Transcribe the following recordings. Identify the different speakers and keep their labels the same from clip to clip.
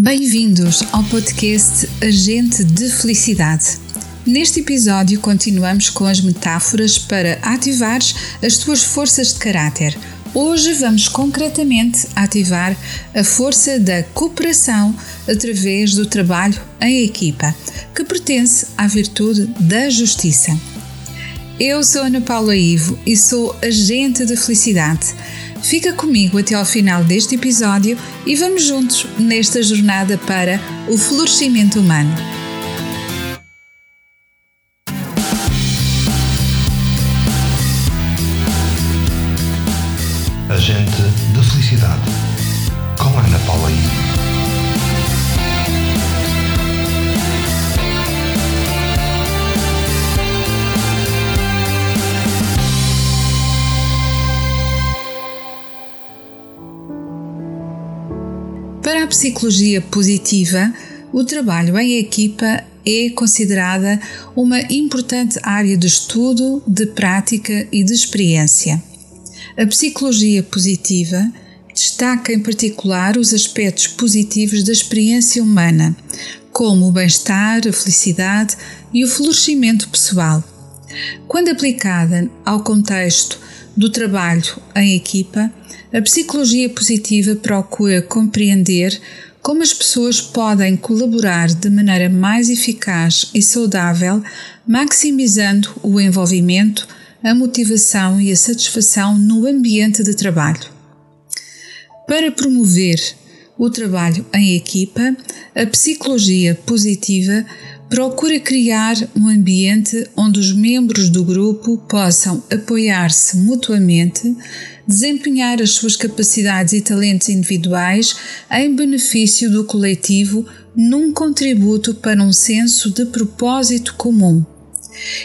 Speaker 1: Bem-vindos ao podcast Agente de Felicidade. Neste episódio, continuamos com as metáforas para ativar as tuas forças de caráter. Hoje vamos concretamente ativar a força da cooperação através do trabalho em equipa, que pertence à virtude da justiça. Eu sou Ana Paula Ivo e sou agente de felicidade Fica comigo até ao final deste episódio e vamos juntos nesta jornada para o florescimento humano.
Speaker 2: Agente da Felicidade, com Ana Paula.
Speaker 1: Para a psicologia positiva, o trabalho em equipa é considerada uma importante área de estudo, de prática e de experiência. A psicologia positiva destaca em particular os aspectos positivos da experiência humana, como o bem-estar, a felicidade e o florescimento pessoal. Quando aplicada ao contexto do trabalho em equipa, a psicologia positiva procura compreender como as pessoas podem colaborar de maneira mais eficaz e saudável, maximizando o envolvimento, a motivação e a satisfação no ambiente de trabalho. Para promover o trabalho em equipa, a psicologia positiva procura criar um ambiente onde os membros do grupo possam apoiar-se mutuamente, desempenhar as suas capacidades e talentos individuais em benefício do coletivo num contributo para um senso de propósito comum.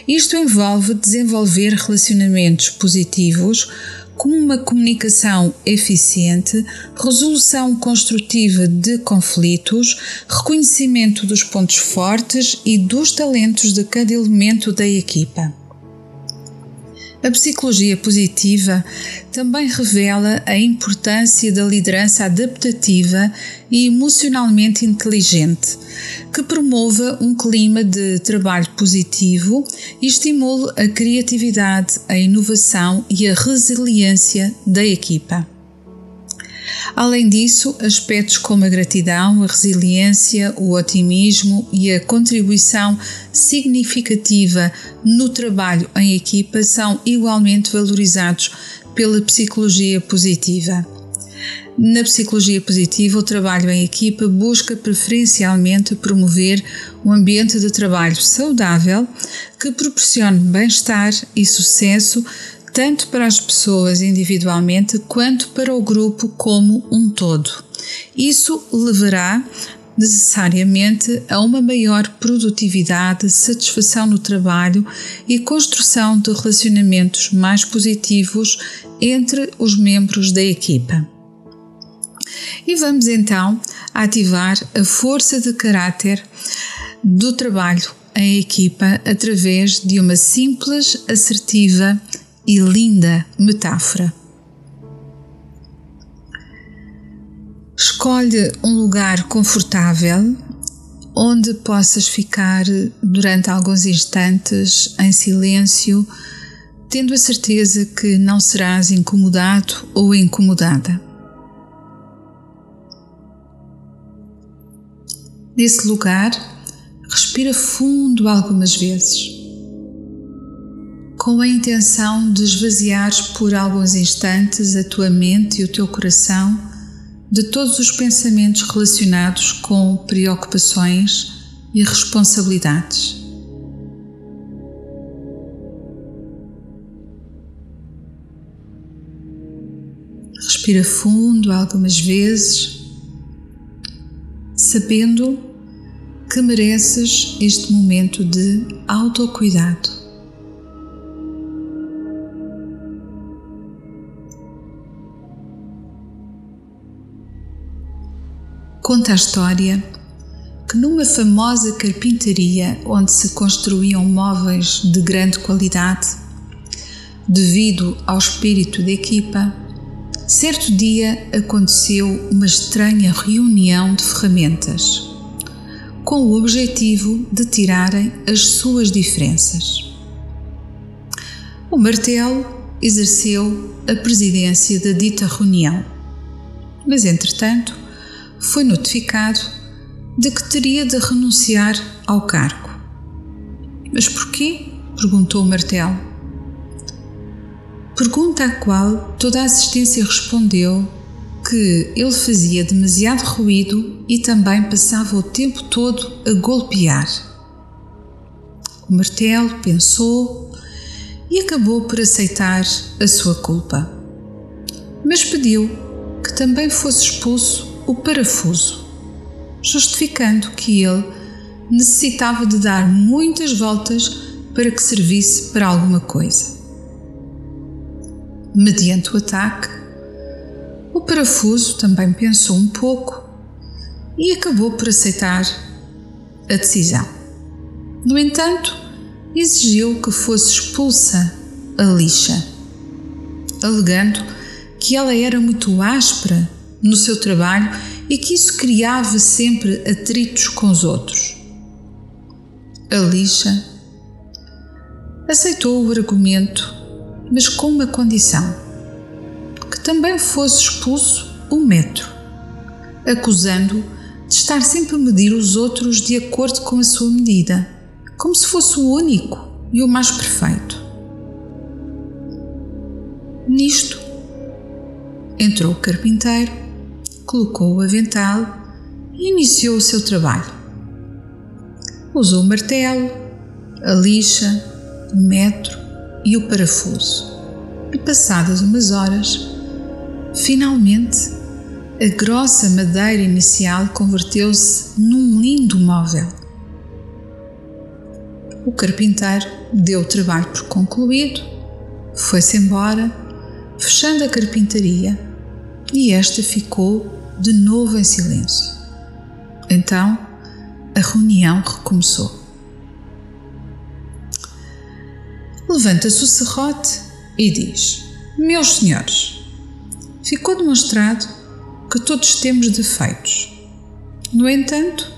Speaker 1: Isto envolve desenvolver relacionamentos positivos como uma comunicação eficiente, resolução construtiva de conflitos, reconhecimento dos pontos fortes e dos talentos de cada elemento da equipa. A psicologia positiva também revela a importância da liderança adaptativa e emocionalmente inteligente, que promova um clima de trabalho positivo e estimule a criatividade, a inovação e a resiliência da equipa. Além disso, aspectos como a gratidão, a resiliência, o otimismo e a contribuição significativa no trabalho em equipa são igualmente valorizados pela psicologia positiva. Na psicologia positiva, o trabalho em equipa busca preferencialmente promover um ambiente de trabalho saudável que proporcione bem-estar e sucesso tanto para as pessoas individualmente quanto para o grupo como um todo. Isso levará necessariamente a uma maior produtividade, satisfação no trabalho e construção de relacionamentos mais positivos entre os membros da equipa. E vamos então ativar a força de caráter do trabalho em equipa através de uma simples, assertiva e linda metáfora. Escolhe um lugar confortável onde possas ficar durante alguns instantes em silêncio, tendo a certeza que não serás incomodado ou incomodada. Nesse lugar, respira fundo algumas vezes com a intenção de esvaziares por alguns instantes a tua mente e o teu coração de todos os pensamentos relacionados com preocupações e responsabilidades. Respira fundo algumas vezes, sabendo que mereces este momento de autocuidado. Conta a história que numa famosa carpintaria onde se construíam móveis de grande qualidade, devido ao espírito de equipa, certo dia aconteceu uma estranha reunião de ferramentas, com o objetivo de tirarem as suas diferenças. O martelo exerceu a presidência da dita reunião, mas entretanto foi notificado de que teria de renunciar ao cargo. Mas porquê? perguntou o. Pergunta à qual toda a assistência respondeu que ele fazia demasiado ruído e também passava o tempo todo a golpear. O martelo pensou e acabou por aceitar a sua culpa. Mas pediu que também fosse expulso o parafuso, justificando que ele necessitava de dar muitas voltas para que servisse para alguma coisa. Mediante o ataque, o parafuso também pensou um pouco e acabou por aceitar a decisão. No entanto, exigiu que fosse expulsa a lixa, alegando que ela era muito áspera no seu trabalho e que isso criava sempre atritos com os outros. A lixa aceitou o argumento, mas com uma condição: que também fosse expulso o metro, acusando de estar sempre a medir os outros de acordo com a sua medida como se fosse o único e o mais perfeito. Nisto, entrou o carpinteiro, colocou o avental e iniciou o seu trabalho. Usou o martelo, a lixa, o metro e o parafuso. E passadas umas horas, finalmente, a grossa madeira inicial converteu-se num lindo móvel o carpinteiro deu o trabalho por concluído, foi-se embora, fechando a carpintaria, e esta ficou de novo em silêncio. Então a reunião recomeçou. Levanta-se o serrote e diz: Meus senhores, ficou demonstrado que todos temos defeitos. No entanto,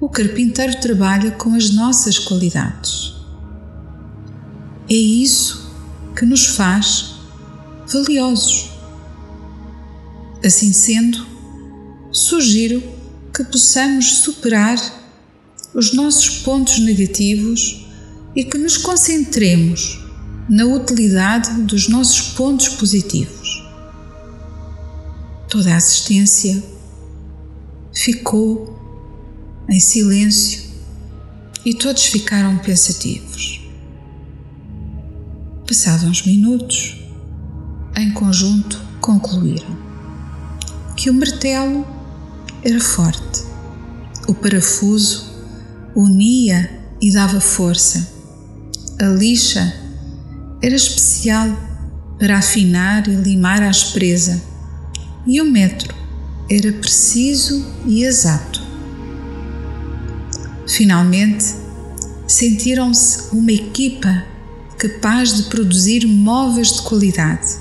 Speaker 1: o carpinteiro trabalha com as nossas qualidades. É isso que nos faz valiosos. Assim sendo, sugiro que possamos superar os nossos pontos negativos e que nos concentremos na utilidade dos nossos pontos positivos. Toda a assistência ficou em silêncio e todos ficaram pensativos. Passados uns minutos, em conjunto concluíram que o martelo era forte, o parafuso unia e dava força, a lixa era especial para afinar e limar a aspereza e o metro era preciso e exato. Finalmente, sentiram-se uma equipa capaz de produzir móveis de qualidade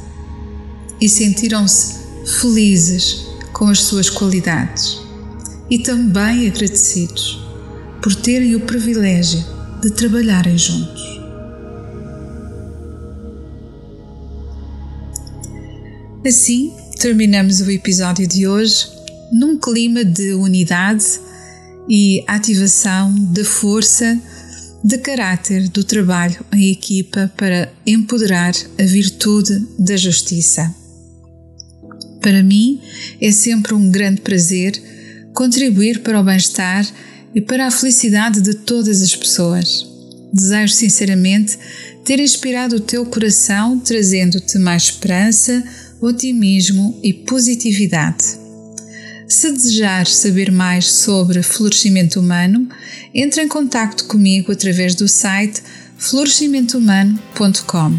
Speaker 1: e sentiram-se felizes com as suas qualidades e também agradecidos por terem o privilégio de trabalharem juntos. Assim, terminamos o episódio de hoje num clima de unidade e ativação da força de caráter do trabalho em equipa para empoderar a virtude da justiça. Para mim é sempre um grande prazer contribuir para o bem-estar e para a felicidade de todas as pessoas. Desejo sinceramente ter inspirado o teu coração, trazendo-te mais esperança, otimismo e positividade. Se desejar saber mais sobre florescimento humano, entre em contato comigo através do site florescimentohumano.com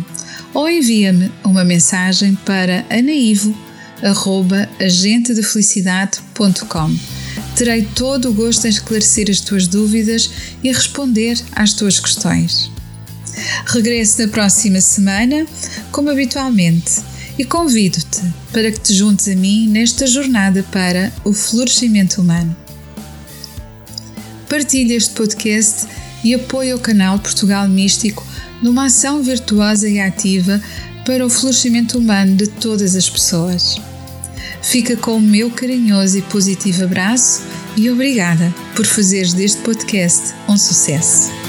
Speaker 1: ou envia-me uma mensagem para anaivo@agentedefelicidade.com. Terei todo o gosto em esclarecer as tuas dúvidas e responder às tuas questões. Regresso na próxima semana, como habitualmente e convido-te para que te juntes a mim nesta jornada para o florescimento humano. Partilhe este podcast e apoia o canal Portugal Místico numa ação virtuosa e ativa para o florescimento humano de todas as pessoas. Fica com o meu carinhoso e positivo abraço e obrigada por fazeres deste podcast um sucesso.